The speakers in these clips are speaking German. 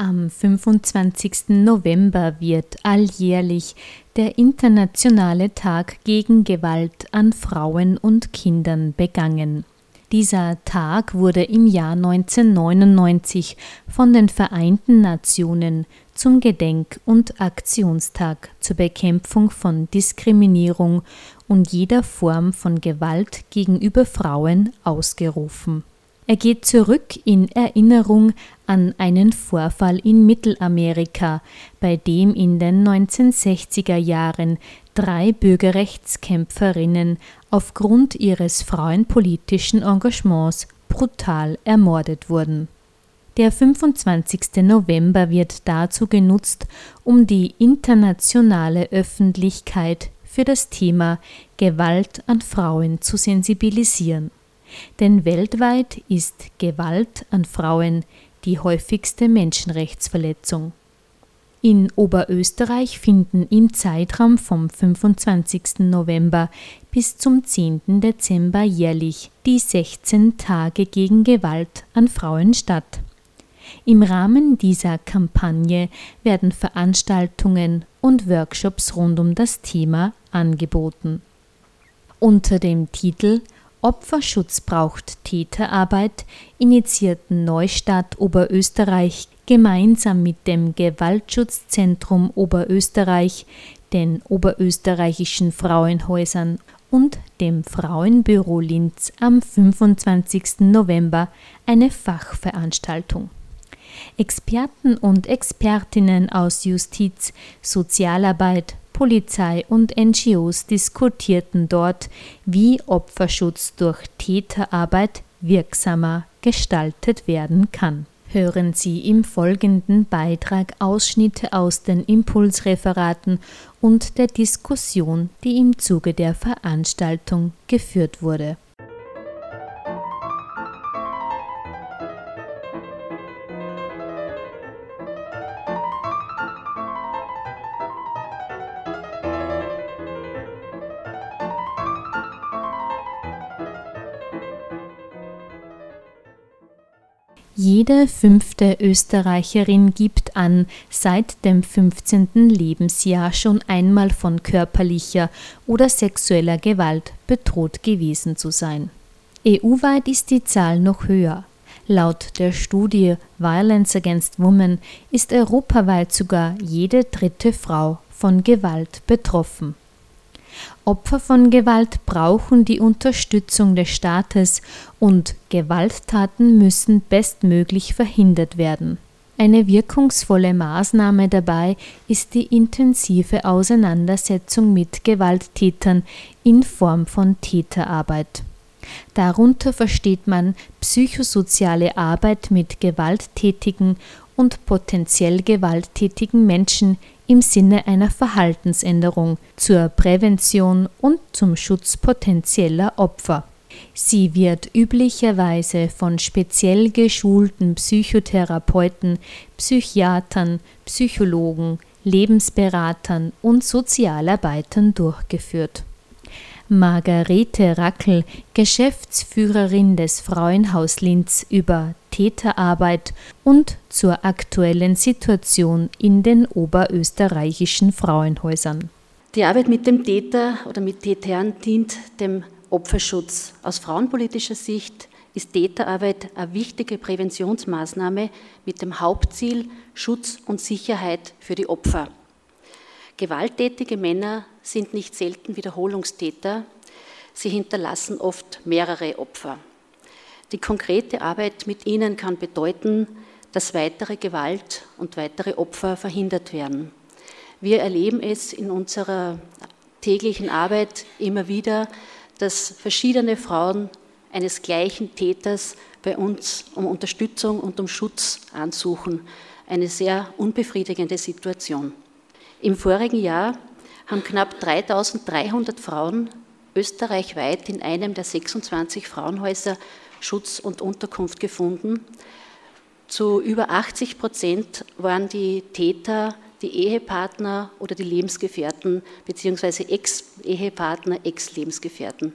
Am 25. November wird alljährlich der Internationale Tag gegen Gewalt an Frauen und Kindern begangen. Dieser Tag wurde im Jahr 1999 von den Vereinten Nationen zum Gedenk- und Aktionstag zur Bekämpfung von Diskriminierung und jeder Form von Gewalt gegenüber Frauen ausgerufen. Er geht zurück in Erinnerung an einen Vorfall in Mittelamerika, bei dem in den 1960er Jahren drei Bürgerrechtskämpferinnen aufgrund ihres frauenpolitischen Engagements brutal ermordet wurden. Der 25. November wird dazu genutzt, um die internationale Öffentlichkeit für das Thema Gewalt an Frauen zu sensibilisieren denn weltweit ist Gewalt an Frauen die häufigste Menschenrechtsverletzung. In Oberösterreich finden im Zeitraum vom 25. November bis zum 10. Dezember jährlich die 16 Tage gegen Gewalt an Frauen statt. Im Rahmen dieser Kampagne werden Veranstaltungen und Workshops rund um das Thema angeboten. Unter dem Titel Opferschutz braucht Täterarbeit initiierten Neustadt Oberösterreich gemeinsam mit dem Gewaltschutzzentrum Oberösterreich, den Oberösterreichischen Frauenhäusern und dem Frauenbüro Linz am 25. November eine Fachveranstaltung. Experten und Expertinnen aus Justiz, Sozialarbeit, Polizei und NGOs diskutierten dort, wie Opferschutz durch Täterarbeit wirksamer gestaltet werden kann. Hören Sie im folgenden Beitrag Ausschnitte aus den Impulsreferaten und der Diskussion, die im Zuge der Veranstaltung geführt wurde. Jede fünfte Österreicherin gibt an, seit dem 15. Lebensjahr schon einmal von körperlicher oder sexueller Gewalt bedroht gewesen zu sein. EU-weit ist die Zahl noch höher. Laut der Studie Violence Against Women ist europaweit sogar jede dritte Frau von Gewalt betroffen. Opfer von Gewalt brauchen die Unterstützung des Staates und Gewalttaten müssen bestmöglich verhindert werden. Eine wirkungsvolle Maßnahme dabei ist die intensive Auseinandersetzung mit Gewalttätern in Form von Täterarbeit. Darunter versteht man psychosoziale Arbeit mit gewalttätigen und potenziell gewalttätigen Menschen im Sinne einer Verhaltensänderung zur Prävention und zum Schutz potenzieller Opfer. Sie wird üblicherweise von speziell geschulten Psychotherapeuten, Psychiatern, Psychologen, Lebensberatern und Sozialarbeitern durchgeführt. Margarete Rackel, Geschäftsführerin des Frauenhaus Linz über Täterarbeit und zur aktuellen Situation in den oberösterreichischen Frauenhäusern. Die Arbeit mit dem Täter oder mit Tätern dient dem Opferschutz. Aus frauenpolitischer Sicht ist Täterarbeit eine wichtige Präventionsmaßnahme mit dem Hauptziel Schutz und Sicherheit für die Opfer. Gewalttätige Männer sind nicht selten Wiederholungstäter. Sie hinterlassen oft mehrere Opfer. Die konkrete Arbeit mit ihnen kann bedeuten, dass weitere Gewalt und weitere Opfer verhindert werden. Wir erleben es in unserer täglichen Arbeit immer wieder, dass verschiedene Frauen eines gleichen Täters bei uns um Unterstützung und um Schutz ansuchen. Eine sehr unbefriedigende Situation. Im vorigen Jahr haben knapp 3300 Frauen österreichweit in einem der 26 Frauenhäuser Schutz und Unterkunft gefunden. Zu über 80 Prozent waren die Täter die Ehepartner oder die Lebensgefährten bzw. Ex-Ehepartner, Ex-Lebensgefährten.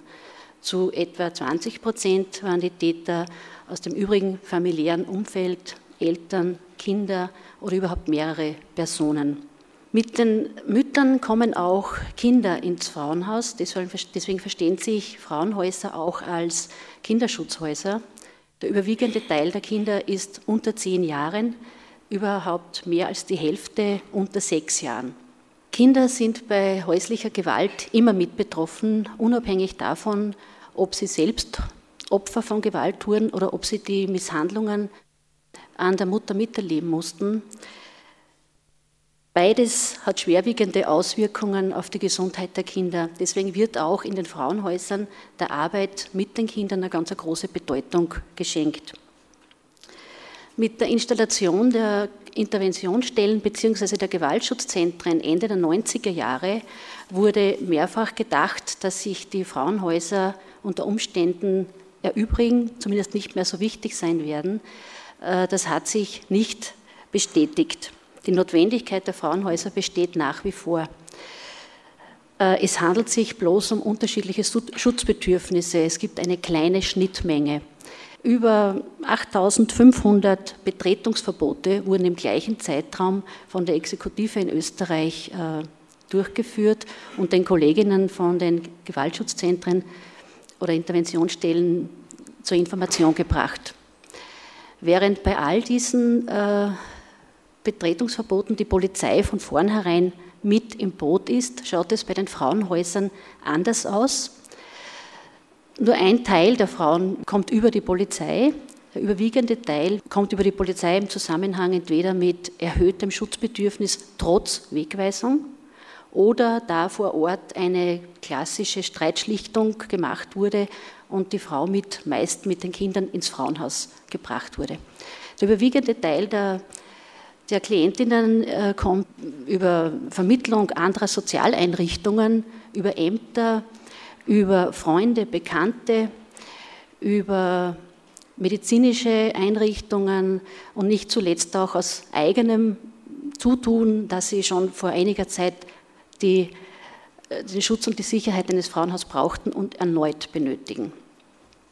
Zu etwa 20 Prozent waren die Täter aus dem übrigen familiären Umfeld, Eltern, Kinder oder überhaupt mehrere Personen. Mit den Müttern kommen auch Kinder ins Frauenhaus. Deswegen verstehen sich Frauenhäuser auch als Kinderschutzhäuser. Der überwiegende Teil der Kinder ist unter zehn Jahren, überhaupt mehr als die Hälfte unter sechs Jahren. Kinder sind bei häuslicher Gewalt immer mit betroffen, unabhängig davon, ob sie selbst Opfer von Gewalt wurden oder ob sie die Misshandlungen an der Mutter miterleben mussten. Beides hat schwerwiegende Auswirkungen auf die Gesundheit der Kinder. Deswegen wird auch in den Frauenhäusern der Arbeit mit den Kindern eine ganz große Bedeutung geschenkt. Mit der Installation der Interventionsstellen bzw. der Gewaltschutzzentren Ende der 90er Jahre wurde mehrfach gedacht, dass sich die Frauenhäuser unter Umständen erübrigen, zumindest nicht mehr so wichtig sein werden. Äh, das hat sich nicht bestätigt. Die Notwendigkeit der Frauenhäuser besteht nach wie vor. Äh, es handelt sich bloß um unterschiedliche Schutzbedürfnisse. Es gibt eine kleine Schnittmenge. Über 8500 Betretungsverbote wurden im gleichen Zeitraum von der Exekutive in Österreich äh, durchgeführt und den Kolleginnen von den Gewaltschutzzentren oder Interventionsstellen zur Information gebracht. Während bei all diesen äh, Betretungsverboten die Polizei von vornherein mit im Boot ist, schaut es bei den Frauenhäusern anders aus. Nur ein Teil der Frauen kommt über die Polizei. Der überwiegende Teil kommt über die Polizei im Zusammenhang entweder mit erhöhtem Schutzbedürfnis trotz Wegweisung oder da vor Ort eine klassische Streitschlichtung gemacht wurde und die Frau mit, meist mit den Kindern ins Frauenhaus gebracht wurde. Der überwiegende Teil der der Klientinnen äh, kommt über Vermittlung anderer Sozialeinrichtungen, über Ämter, über Freunde, Bekannte, über medizinische Einrichtungen und nicht zuletzt auch aus eigenem Zutun, dass sie schon vor einiger Zeit die, äh, den Schutz und die Sicherheit eines Frauenhauses brauchten und erneut benötigen.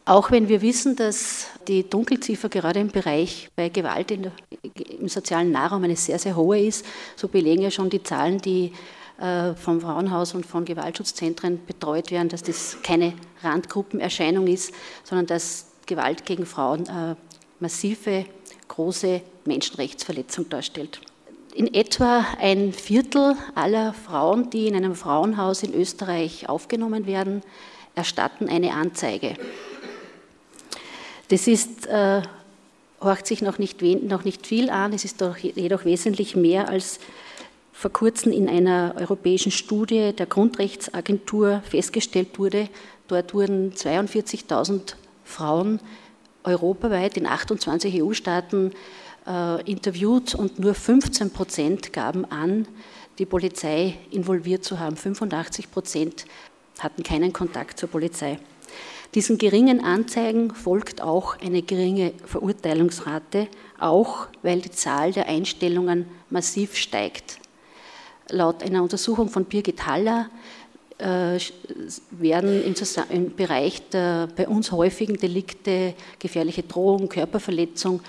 Auch wenn wir wissen, dass die Dunkelziffer gerade im Bereich bei Gewalt der, im sozialen Nahraum eine sehr, sehr hohe ist, so belegen ja schon die Zahlen, die äh, vom Frauenhaus und von Gewaltschutzzentren betreut werden, dass das keine Randgruppenerscheinung ist, sondern dass Gewalt gegen Frauen äh, massive, große Menschenrechtsverletzung darstellt. In etwa ein Viertel aller Frauen, die in einem Frauenhaus in Österreich aufgenommen werden, erstatten eine Anzeige. Das ist, äh, horcht sich noch nicht, noch nicht viel an, es ist doch jedoch wesentlich mehr als vor kurzem in einer europäischen Studie der Grundrechtsagentur festgestellt wurde. Dort wurden 42.000 Frauen europaweit in 28 EU-Staaten äh, interviewt und nur 15 Prozent gaben an, die Polizei involviert zu haben. 85 Prozent hatten keinen Kontakt zur Polizei. Diesen geringen Anzeigen folgt auch eine geringe Verurteilungsrate, auch weil die Zahl der Einstellungen massiv steigt. Laut einer Untersuchung von Birgit Haller äh, werden im, Bereich der bei uns häufigen Delikte, gefährliche Drohung, Körperverletzung,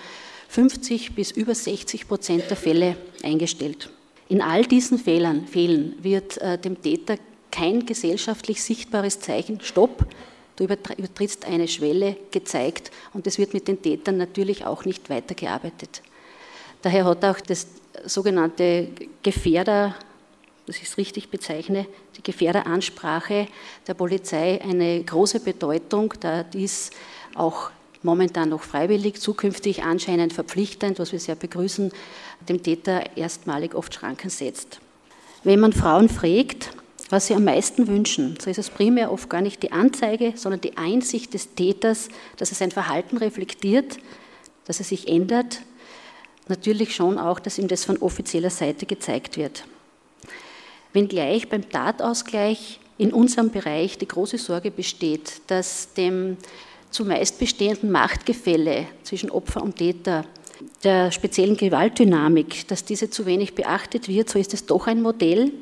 50 bis über 60 Prozent der Fälle eingestellt. In all diesen Fällen, Fällen wird äh, dem Täter kein gesellschaftlich sichtbares Zeichen Stopp, Du übertrittst eine Schwelle gezeigt und es wird mit den Tätern natürlich auch nicht weitergearbeitet. Daher hat auch das sogenannte Gefährder, das ich es richtig bezeichne, die Gefährderansprache der Polizei eine große Bedeutung, da dies auch momentan noch freiwillig, zukünftig anscheinend verpflichtend, was wir sehr begrüßen, dem Täter erstmalig oft Schranken setzt. Wenn man Frauen fragt, was sie am meisten wünschen. So ist es primär oft gar nicht die Anzeige, sondern die Einsicht des Täters, dass er sein Verhalten reflektiert, dass er sich ändert. Natürlich schon auch, dass ihm das von offizieller Seite gezeigt wird. Wenngleich beim Tatausgleich in unserem Bereich die große Sorge besteht, dass dem zumeist bestehenden Machtgefälle zwischen Opfer und Täter, der speziellen Gewaltdynamik, dass diese zu wenig beachtet wird, so ist es doch ein Modell,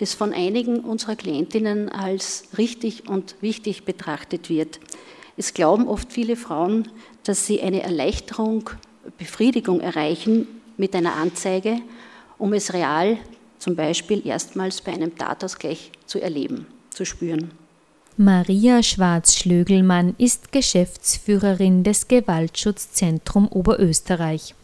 das von einigen unserer Klientinnen als richtig und wichtig betrachtet wird. Es glauben oft viele Frauen, dass sie eine Erleichterung, Befriedigung erreichen mit einer Anzeige, um es real zum Beispiel erstmals bei einem Tatausgleich zu erleben, zu spüren. Maria Schwarz-Schlögelmann ist Geschäftsführerin des Gewaltschutzzentrum Oberösterreich.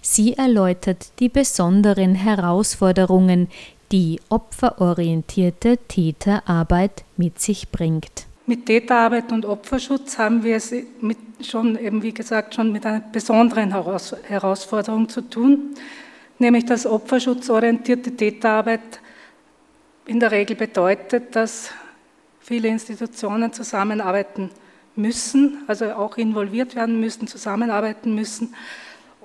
Sie erläutert die besonderen Herausforderungen, die opferorientierte Täterarbeit mit sich bringt. Mit Täterarbeit und Opferschutz haben wir es mit schon, eben wie gesagt, schon mit einer besonderen Herausforderung zu tun, nämlich dass opferschutzorientierte Täterarbeit in der Regel bedeutet, dass viele Institutionen zusammenarbeiten müssen, also auch involviert werden müssen, zusammenarbeiten müssen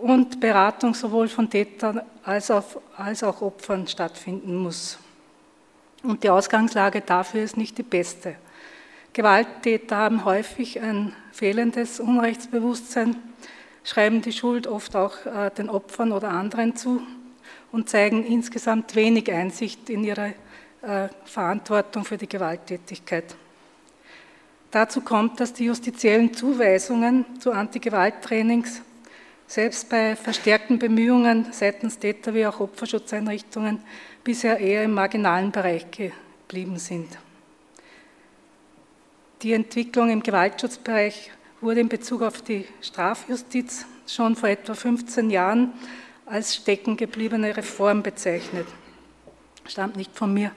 und Beratung sowohl von Tätern als auch, als auch Opfern stattfinden muss. Und die Ausgangslage dafür ist nicht die beste. Gewalttäter haben häufig ein fehlendes Unrechtsbewusstsein, schreiben die Schuld oft auch äh, den Opfern oder anderen zu und zeigen insgesamt wenig Einsicht in ihre äh, Verantwortung für die Gewalttätigkeit. Dazu kommt, dass die justiziellen Zuweisungen zu Antigewalttrainings selbst bei verstärkten Bemühungen seitens Täter wie auch Opferschutzeinrichtungen bisher eher im marginalen Bereich geblieben sind. Die Entwicklung im Gewaltschutzbereich wurde in Bezug auf die Strafjustiz schon vor etwa 15 Jahren als steckengebliebene Reform bezeichnet. Stammt nicht von mir.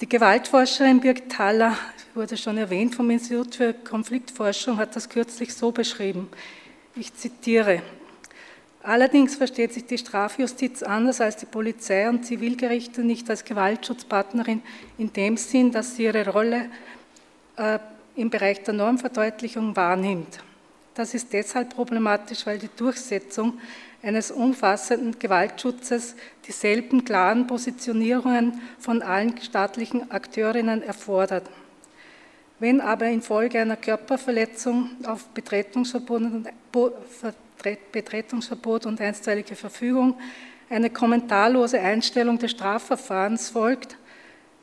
Die Gewaltforscherin Birgit Haller, wurde schon erwähnt vom Institut für Konfliktforschung, hat das kürzlich so beschrieben. Ich zitiere. Allerdings versteht sich die Strafjustiz anders als die Polizei und Zivilgerichte nicht als Gewaltschutzpartnerin in dem Sinn, dass sie ihre Rolle äh, im Bereich der Normverdeutlichung wahrnimmt. Das ist deshalb problematisch, weil die Durchsetzung eines umfassenden Gewaltschutzes dieselben klaren Positionierungen von allen staatlichen Akteurinnen erfordert. Wenn aber infolge einer Körperverletzung auf Betretungsverbot und einstweilige Verfügung eine kommentarlose Einstellung des Strafverfahrens folgt,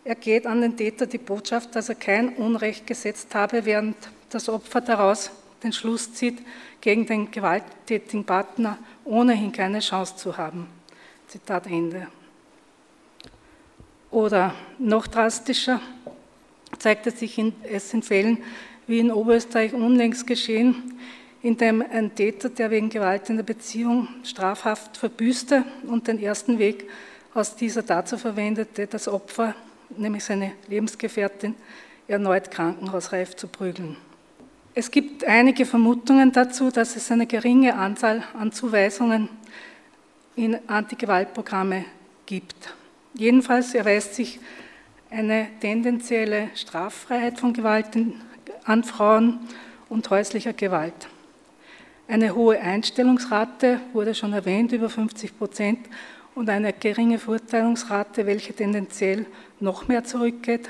ergeht an den Täter die Botschaft, dass er kein Unrecht gesetzt habe, während das Opfer daraus den Schluss zieht, gegen den gewalttätigen Partner ohnehin keine Chance zu haben. Zitat Ende. Oder noch drastischer, zeigte sich es in Fällen wie in Oberösterreich unlängst geschehen, in dem ein Täter, der wegen Gewalt in der Beziehung strafhaft verbüßte und den ersten Weg aus dieser dazu verwendete, das Opfer, nämlich seine Lebensgefährtin, erneut krankenhausreif zu prügeln. Es gibt einige Vermutungen dazu, dass es eine geringe Anzahl an Zuweisungen in Antigewaltprogramme gibt. Jedenfalls erweist sich eine tendenzielle Straffreiheit von Gewalt an Frauen und häuslicher Gewalt. Eine hohe Einstellungsrate wurde schon erwähnt, über 50 Prozent, und eine geringe Verurteilungsrate, welche tendenziell noch mehr zurückgeht.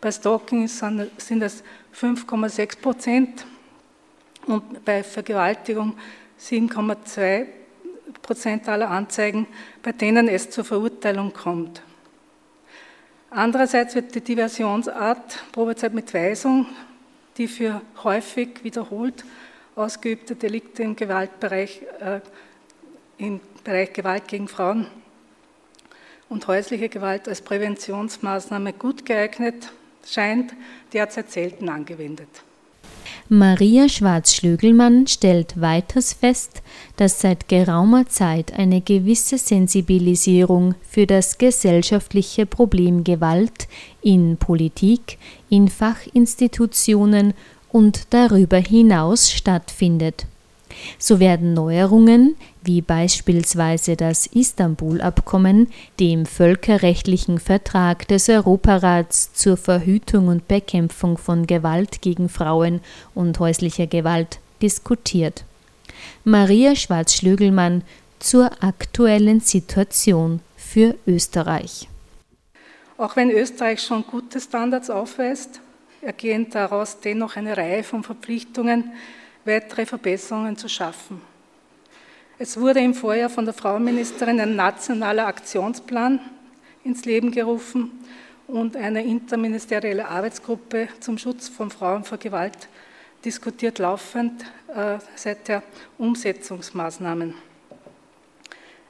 Bei Stalking sind es 5,6 Prozent und bei Vergewaltigung 7,2 Prozent aller Anzeigen, bei denen es zur Verurteilung kommt. Andererseits wird die Diversionsart Probezeit mit Weisung, die für häufig wiederholt ausgeübte Delikte im Gewaltbereich, äh, im Bereich Gewalt gegen Frauen und häusliche Gewalt als Präventionsmaßnahme gut geeignet scheint, derzeit selten angewendet. Maria Schwarz-Schlögelmann stellt weiters fest, dass seit geraumer Zeit eine gewisse Sensibilisierung für das gesellschaftliche Problem Gewalt in Politik, in Fachinstitutionen und darüber hinaus stattfindet. So werden Neuerungen, wie beispielsweise das Istanbul-Abkommen, dem völkerrechtlichen Vertrag des Europarats zur Verhütung und Bekämpfung von Gewalt gegen Frauen und häuslicher Gewalt, diskutiert. Maria Schwarz-Schlögelmann zur aktuellen Situation für Österreich. Auch wenn Österreich schon gute Standards aufweist, ergehen daraus dennoch eine Reihe von Verpflichtungen, weitere Verbesserungen zu schaffen. Es wurde im Vorjahr von der Frauenministerin ein nationaler Aktionsplan ins Leben gerufen und eine interministerielle Arbeitsgruppe zum Schutz von Frauen vor Gewalt diskutiert laufend äh, seit der Umsetzungsmaßnahmen.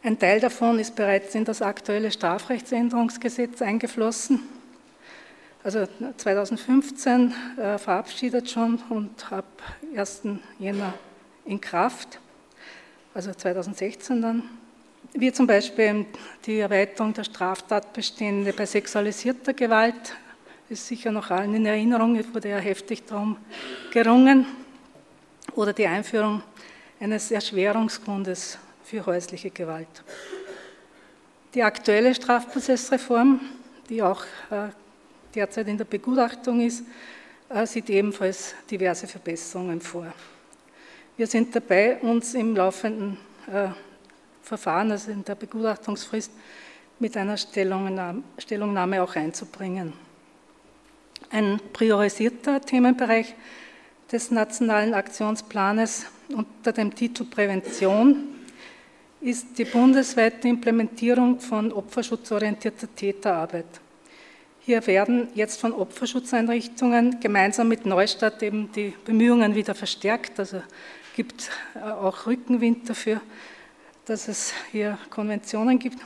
Ein Teil davon ist bereits in das aktuelle Strafrechtsänderungsgesetz eingeflossen. Also 2015 äh, verabschiedet schon und ab 1. Jänner in Kraft, also 2016 dann. Wie zum Beispiel die Erweiterung der Straftatbestände bei sexualisierter Gewalt, ist sicher noch allen in Erinnerung, es wurde ja heftig darum gerungen, oder die Einführung eines Erschwerungsgrundes für häusliche Gewalt. Die aktuelle Strafprozessreform, die auch äh, derzeit in der Begutachtung ist, äh, sieht ebenfalls diverse Verbesserungen vor. Wir sind dabei, uns im laufenden äh, Verfahren, also in der Begutachtungsfrist, mit einer Stellungnahme auch einzubringen. Ein priorisierter Themenbereich des Nationalen Aktionsplanes unter dem Titel Prävention ist die bundesweite Implementierung von opferschutzorientierter Täterarbeit. Hier werden jetzt von Opferschutzeinrichtungen gemeinsam mit Neustadt eben die Bemühungen wieder verstärkt. Also gibt äh, auch Rückenwind dafür, dass es hier Konventionen gibt,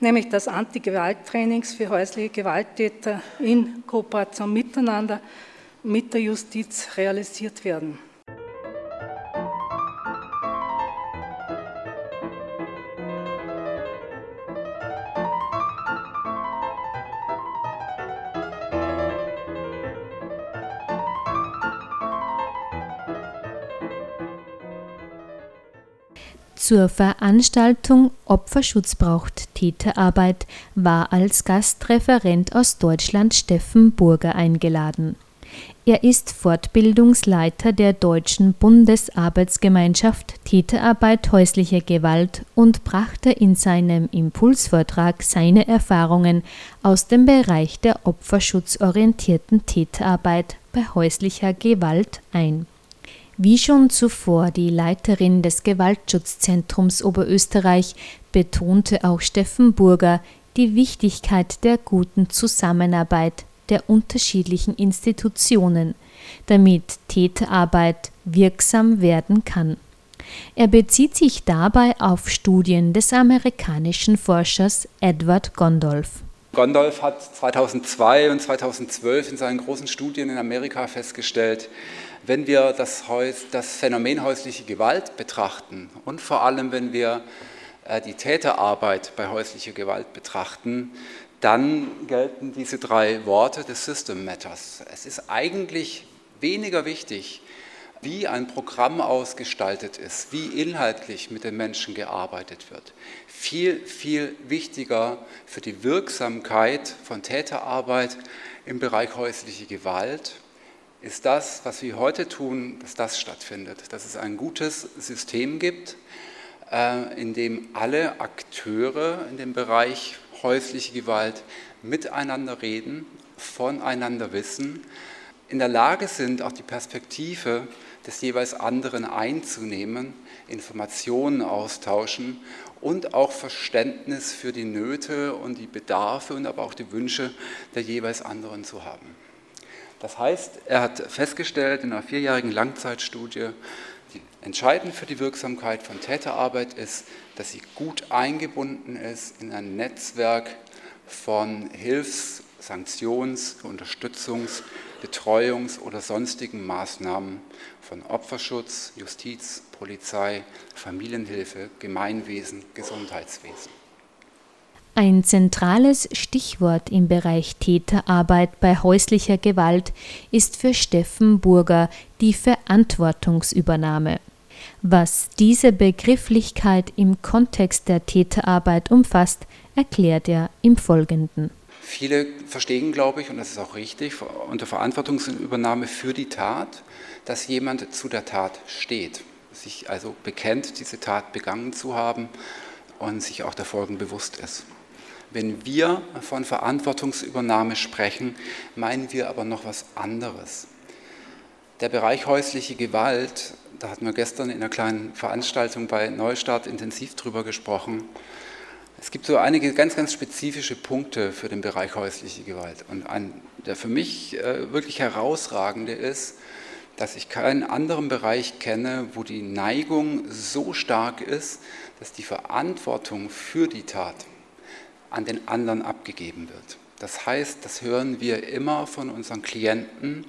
nämlich dass Anti-Gewalt-Trainings für häusliche Gewalttäter in Kooperation miteinander mit der Justiz realisiert werden. Zur Veranstaltung Opferschutz braucht Täterarbeit war als Gastreferent aus Deutschland Steffen Burger eingeladen. Er ist Fortbildungsleiter der Deutschen Bundesarbeitsgemeinschaft Täterarbeit häuslicher Gewalt und brachte in seinem Impulsvortrag seine Erfahrungen aus dem Bereich der opferschutzorientierten Täterarbeit bei häuslicher Gewalt ein. Wie schon zuvor die Leiterin des Gewaltschutzzentrums Oberösterreich betonte auch Steffen Burger die Wichtigkeit der guten Zusammenarbeit der unterschiedlichen Institutionen, damit Täterarbeit wirksam werden kann. Er bezieht sich dabei auf Studien des amerikanischen Forschers Edward Gondolf. Gondolf hat 2002 und 2012 in seinen großen Studien in Amerika festgestellt, wenn wir das, das Phänomen häusliche Gewalt betrachten und vor allem, wenn wir äh, die Täterarbeit bei häuslicher Gewalt betrachten, dann gelten diese drei Worte des System Matters. Es ist eigentlich weniger wichtig, wie ein Programm ausgestaltet ist, wie inhaltlich mit den Menschen gearbeitet wird. Viel, viel wichtiger für die Wirksamkeit von Täterarbeit im Bereich häusliche Gewalt ist das, was wir heute tun, dass das stattfindet, dass es ein gutes System gibt, äh, in dem alle Akteure in dem Bereich häusliche Gewalt miteinander reden, voneinander wissen, in der Lage sind, auch die Perspektive des jeweils anderen einzunehmen, Informationen austauschen und auch Verständnis für die Nöte und die Bedarfe und aber auch die Wünsche der jeweils anderen zu haben. Das heißt, er hat festgestellt in einer vierjährigen Langzeitstudie, die entscheidend für die Wirksamkeit von Täterarbeit ist, dass sie gut eingebunden ist in ein Netzwerk von Hilfs-, Sanktions-, Unterstützungs-, Betreuungs- oder sonstigen Maßnahmen von Opferschutz, Justiz, Polizei, Familienhilfe, Gemeinwesen, Gesundheitswesen. Ein zentrales Stichwort im Bereich Täterarbeit bei häuslicher Gewalt ist für Steffen Burger die Verantwortungsübernahme. Was diese Begrifflichkeit im Kontext der Täterarbeit umfasst, erklärt er im Folgenden. Viele verstehen, glaube ich, und das ist auch richtig, unter Verantwortungsübernahme für die Tat, dass jemand zu der Tat steht, sich also bekennt, diese Tat begangen zu haben und sich auch der Folgen bewusst ist. Wenn wir von Verantwortungsübernahme sprechen, meinen wir aber noch was anderes. Der Bereich häusliche Gewalt, da hatten wir gestern in einer kleinen Veranstaltung bei Neustart intensiv drüber gesprochen. Es gibt so einige ganz, ganz spezifische Punkte für den Bereich häusliche Gewalt. Und ein, der für mich äh, wirklich herausragende ist, dass ich keinen anderen Bereich kenne, wo die Neigung so stark ist, dass die Verantwortung für die Tat an den anderen abgegeben wird. Das heißt, das hören wir immer von unseren Klienten.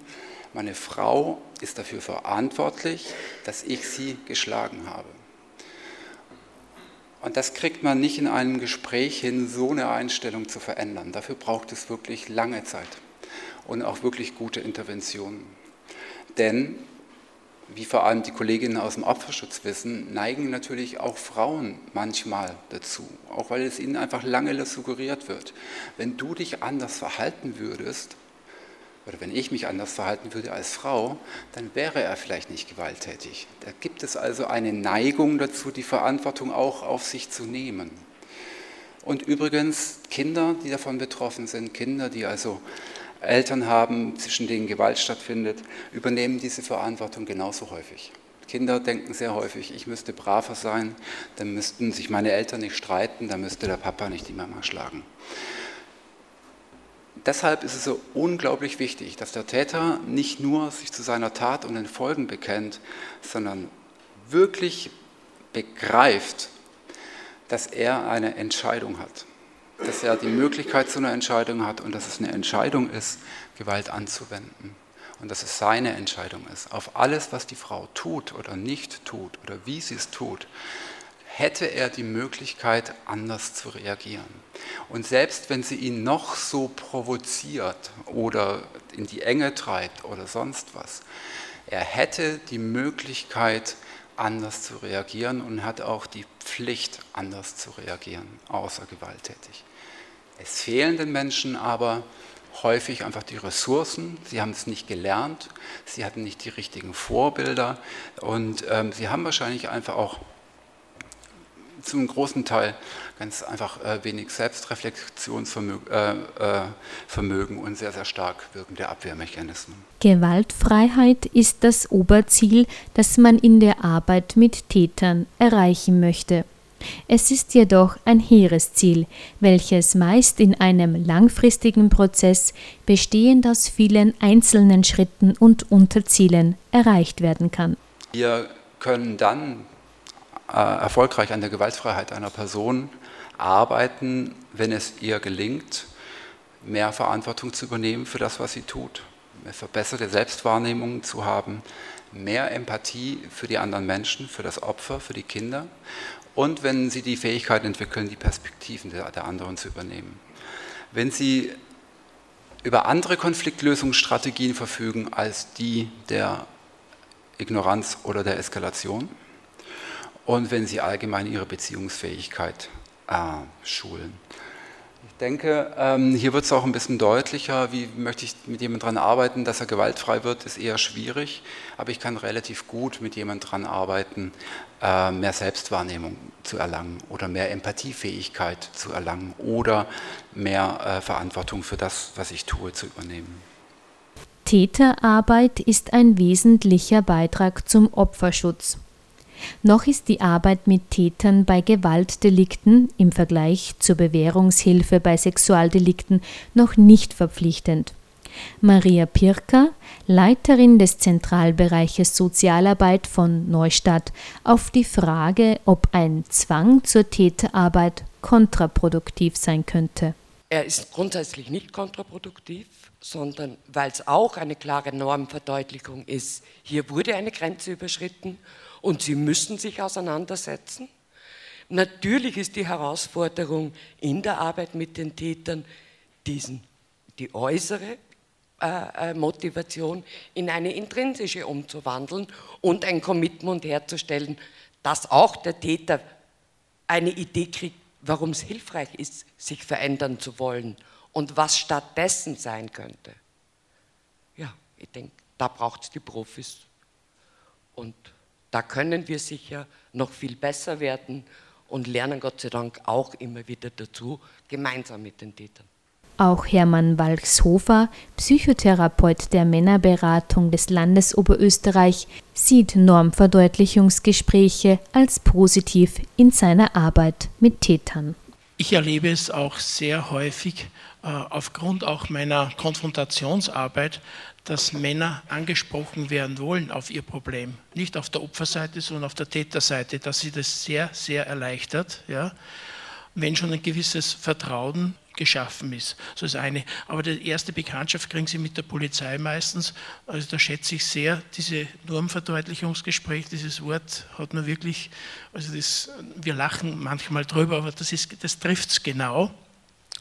Meine Frau ist dafür verantwortlich, dass ich sie geschlagen habe. Und das kriegt man nicht in einem Gespräch hin, so eine Einstellung zu verändern. Dafür braucht es wirklich lange Zeit und auch wirklich gute Interventionen. Denn, wie vor allem die Kolleginnen aus dem Opferschutz wissen, neigen natürlich auch Frauen manchmal dazu, auch weil es ihnen einfach lange suggeriert wird. Wenn du dich anders verhalten würdest, oder wenn ich mich anders verhalten würde als Frau, dann wäre er vielleicht nicht gewalttätig. Da gibt es also eine Neigung dazu, die Verantwortung auch auf sich zu nehmen. Und übrigens Kinder, die davon betroffen sind, Kinder, die also Eltern haben, zwischen denen Gewalt stattfindet, übernehmen diese Verantwortung genauso häufig. Kinder denken sehr häufig, ich müsste braver sein, dann müssten sich meine Eltern nicht streiten, dann müsste der Papa nicht die Mama schlagen. Deshalb ist es so unglaublich wichtig, dass der Täter nicht nur sich zu seiner Tat und den Folgen bekennt, sondern wirklich begreift, dass er eine Entscheidung hat, dass er die Möglichkeit zu einer Entscheidung hat und dass es eine Entscheidung ist, Gewalt anzuwenden und dass es seine Entscheidung ist. Auf alles, was die Frau tut oder nicht tut oder wie sie es tut, hätte er die Möglichkeit, anders zu reagieren. Und selbst wenn sie ihn noch so provoziert oder in die Enge treibt oder sonst was, er hätte die Möglichkeit, anders zu reagieren und hat auch die Pflicht, anders zu reagieren, außer gewalttätig. Es fehlen den Menschen aber häufig einfach die Ressourcen. Sie haben es nicht gelernt, sie hatten nicht die richtigen Vorbilder und ähm, sie haben wahrscheinlich einfach auch zum großen Teil ganz einfach äh, wenig Selbstreflexionsvermögen äh, äh, und sehr, sehr stark wirkende Abwehrmechanismen. Gewaltfreiheit ist das Oberziel, das man in der Arbeit mit Tätern erreichen möchte. Es ist jedoch ein hehres Ziel, welches meist in einem langfristigen Prozess, bestehend aus vielen einzelnen Schritten und Unterzielen, erreicht werden kann. Wir können dann äh, erfolgreich an der Gewaltfreiheit einer Person arbeiten, wenn es ihr gelingt, mehr Verantwortung zu übernehmen für das, was sie tut, eine verbesserte Selbstwahrnehmung zu haben, mehr Empathie für die anderen Menschen, für das Opfer, für die Kinder und wenn sie die Fähigkeit entwickeln, die Perspektiven der, der anderen zu übernehmen. Wenn sie über andere Konfliktlösungsstrategien verfügen als die der Ignoranz oder der Eskalation, und wenn sie allgemein ihre Beziehungsfähigkeit äh, schulen. Ich denke, ähm, hier wird es auch ein bisschen deutlicher, wie möchte ich mit jemandem daran arbeiten, dass er gewaltfrei wird, ist eher schwierig, aber ich kann relativ gut mit jemandem daran arbeiten, mehr Selbstwahrnehmung zu erlangen oder mehr Empathiefähigkeit zu erlangen oder mehr äh, Verantwortung für das, was ich tue, zu übernehmen. Täterarbeit ist ein wesentlicher Beitrag zum Opferschutz. Noch ist die Arbeit mit Tätern bei Gewaltdelikten im Vergleich zur Bewährungshilfe bei Sexualdelikten noch nicht verpflichtend. Maria Pirker, Leiterin des Zentralbereiches Sozialarbeit von Neustadt, auf die Frage, ob ein Zwang zur Täterarbeit kontraproduktiv sein könnte. Er ist grundsätzlich nicht kontraproduktiv, sondern weil es auch eine klare Normverdeutlichung ist. Hier wurde eine Grenze überschritten und sie müssen sich auseinandersetzen. Natürlich ist die Herausforderung in der Arbeit mit den Tätern, diesen, die äußere Motivation in eine intrinsische umzuwandeln und ein Commitment herzustellen, dass auch der Täter eine Idee kriegt, warum es hilfreich ist, sich verändern zu wollen und was stattdessen sein könnte. Ja, ich denke, da braucht es die Profis. Und da können wir sicher noch viel besser werden und lernen Gott sei Dank auch immer wieder dazu, gemeinsam mit den Tätern. Auch Hermann Walkshofer, Psychotherapeut der Männerberatung des Landes Oberösterreich, sieht Normverdeutlichungsgespräche als positiv in seiner Arbeit mit Tätern. ich erlebe es auch sehr häufig äh, aufgrund auch meiner Konfrontationsarbeit, dass Männer angesprochen werden wollen auf ihr Problem. Nicht auf der Opferseite, sondern auf der Täterseite, dass sie das sehr, sehr erleichtert, ja, wenn schon ein gewisses Vertrauen geschaffen ist. So ist eine. Aber die erste Bekanntschaft kriegen Sie mit der Polizei meistens. Also da schätze ich sehr diese Normverdeutlichungsgespräch, dieses Wort hat man wirklich, also das, wir lachen manchmal drüber, aber das, das trifft es genau.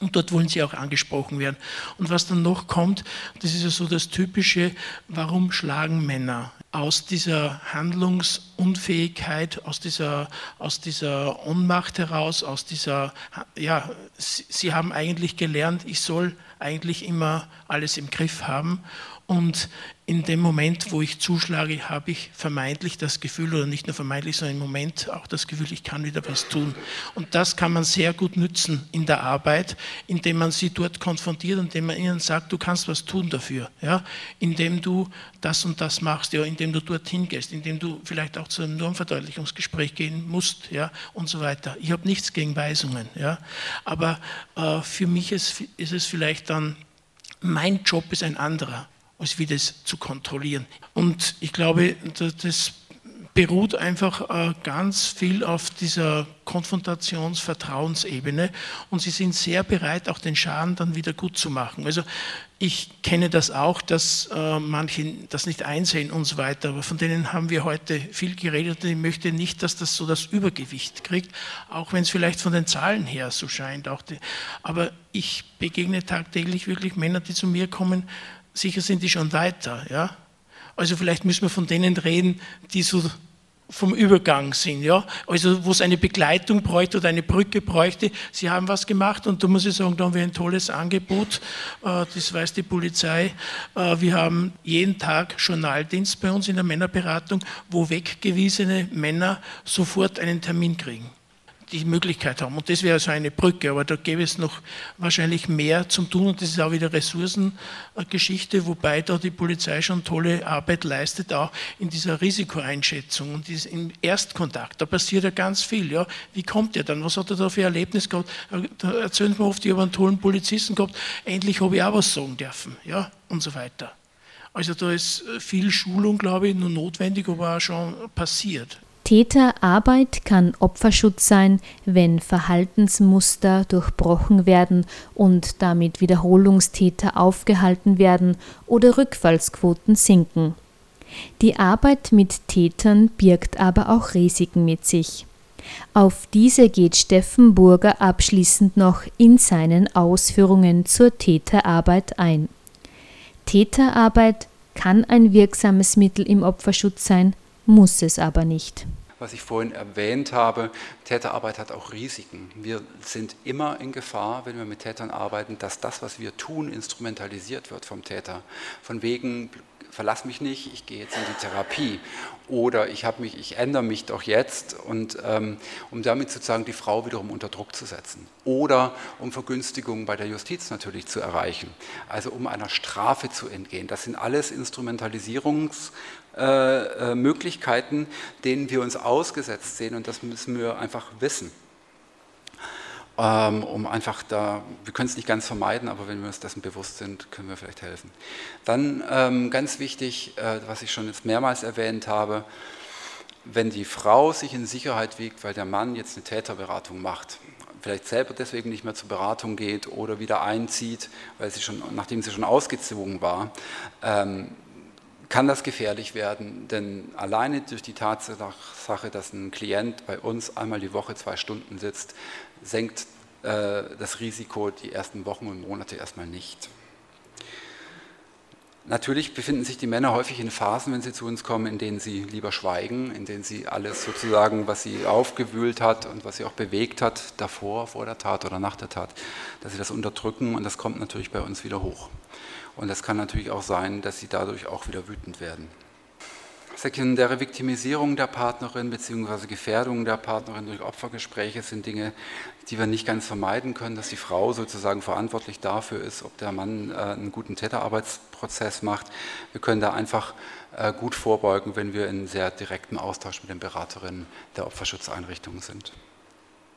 Und dort wollen sie auch angesprochen werden. Und was dann noch kommt, das ist ja so das Typische, warum schlagen Männer? Aus dieser Handlungsunfähigkeit, aus dieser, aus dieser Ohnmacht heraus, aus dieser, ja, sie, sie haben eigentlich gelernt, ich soll eigentlich immer alles im Griff haben. Und in dem Moment, wo ich zuschlage, habe ich vermeintlich das Gefühl, oder nicht nur vermeintlich, sondern im Moment auch das Gefühl, ich kann wieder was tun. Und das kann man sehr gut nützen in der Arbeit, indem man sie dort konfrontiert, indem man ihnen sagt, du kannst was tun dafür, ja? indem du das und das machst, ja? indem du dorthin gehst, indem du vielleicht auch zu einem Normverdeutlichungsgespräch gehen musst ja? und so weiter. Ich habe nichts gegen Weisungen, ja? aber äh, für mich ist, ist es vielleicht dann, mein Job ist ein anderer als wie das zu kontrollieren. Und ich glaube, das beruht einfach äh, ganz viel auf dieser Konfrontations-Vertrauensebene und sie sind sehr bereit, auch den Schaden dann wieder gut zu machen. Also ich kenne das auch, dass äh, manche das nicht einsehen und so weiter, aber von denen haben wir heute viel geredet und ich möchte nicht, dass das so das Übergewicht kriegt, auch wenn es vielleicht von den Zahlen her so scheint. Aber ich begegne tagtäglich wirklich Männer, die zu mir kommen, sicher sind die schon weiter. Ja? Also vielleicht müssen wir von denen reden, die so vom Übergang sind, ja, also wo es eine Begleitung bräuchte oder eine Brücke bräuchte. Sie haben was gemacht und da muss ich sagen, da haben wir ein tolles Angebot, äh, das weiß die Polizei. Äh, wir haben jeden Tag Journaldienst bei uns in der Männerberatung, wo weggewiesene Männer sofort einen Termin kriegen die Möglichkeit haben. Und das wäre so eine Brücke, aber da gäbe es noch wahrscheinlich mehr zum Tun und das ist auch wieder Ressourcengeschichte, wobei da die Polizei schon tolle Arbeit leistet, auch in dieser Risikoeinschätzung und im Erstkontakt. Da passiert ja ganz viel. Ja. Wie kommt er dann? Was hat er da für Erlebnis gehabt? Da erzählt man oft, ich habe einen tollen Polizisten gehabt, endlich habe ich auch was sagen dürfen ja, und so weiter. Also da ist viel Schulung, glaube ich, nur notwendig, aber auch schon passiert. Täterarbeit kann Opferschutz sein, wenn Verhaltensmuster durchbrochen werden und damit Wiederholungstäter aufgehalten werden oder Rückfallsquoten sinken. Die Arbeit mit Tätern birgt aber auch Risiken mit sich. Auf diese geht Steffen Burger abschließend noch in seinen Ausführungen zur Täterarbeit ein. Täterarbeit kann ein wirksames Mittel im Opferschutz sein, muss es aber nicht was ich vorhin erwähnt habe, Täterarbeit hat auch Risiken. Wir sind immer in Gefahr, wenn wir mit Tätern arbeiten, dass das, was wir tun, instrumentalisiert wird vom Täter. Von wegen, verlass mich nicht, ich gehe jetzt in die Therapie. Oder ich, mich, ich ändere mich doch jetzt, und, ähm, um damit sozusagen die Frau wiederum unter Druck zu setzen. Oder um Vergünstigungen bei der Justiz natürlich zu erreichen. Also um einer Strafe zu entgehen. Das sind alles Instrumentalisierungs- äh, äh, Möglichkeiten, denen wir uns ausgesetzt sehen und das müssen wir einfach wissen. Ähm, um einfach da, wir können es nicht ganz vermeiden, aber wenn wir uns dessen bewusst sind, können wir vielleicht helfen. Dann ähm, ganz wichtig, äh, was ich schon jetzt mehrmals erwähnt habe, wenn die Frau sich in Sicherheit wiegt, weil der Mann jetzt eine Täterberatung macht, vielleicht selber deswegen nicht mehr zur Beratung geht oder wieder einzieht, weil sie schon, nachdem sie schon ausgezogen war, ähm, kann das gefährlich werden, denn alleine durch die Tatsache, dass ein Klient bei uns einmal die Woche zwei Stunden sitzt, senkt äh, das Risiko die ersten Wochen und Monate erstmal nicht. Natürlich befinden sich die Männer häufig in Phasen, wenn sie zu uns kommen, in denen sie lieber schweigen, in denen sie alles sozusagen, was sie aufgewühlt hat und was sie auch bewegt hat, davor, vor der Tat oder nach der Tat, dass sie das unterdrücken und das kommt natürlich bei uns wieder hoch. Und es kann natürlich auch sein, dass sie dadurch auch wieder wütend werden. Sekundäre Viktimisierung der Partnerin bzw. Gefährdung der Partnerin durch Opfergespräche sind Dinge, die wir nicht ganz vermeiden können, dass die Frau sozusagen verantwortlich dafür ist, ob der Mann äh, einen guten Täterarbeitsprozess macht. Wir können da einfach äh, gut vorbeugen, wenn wir in sehr direktem Austausch mit den Beraterinnen der Opferschutzeinrichtungen sind.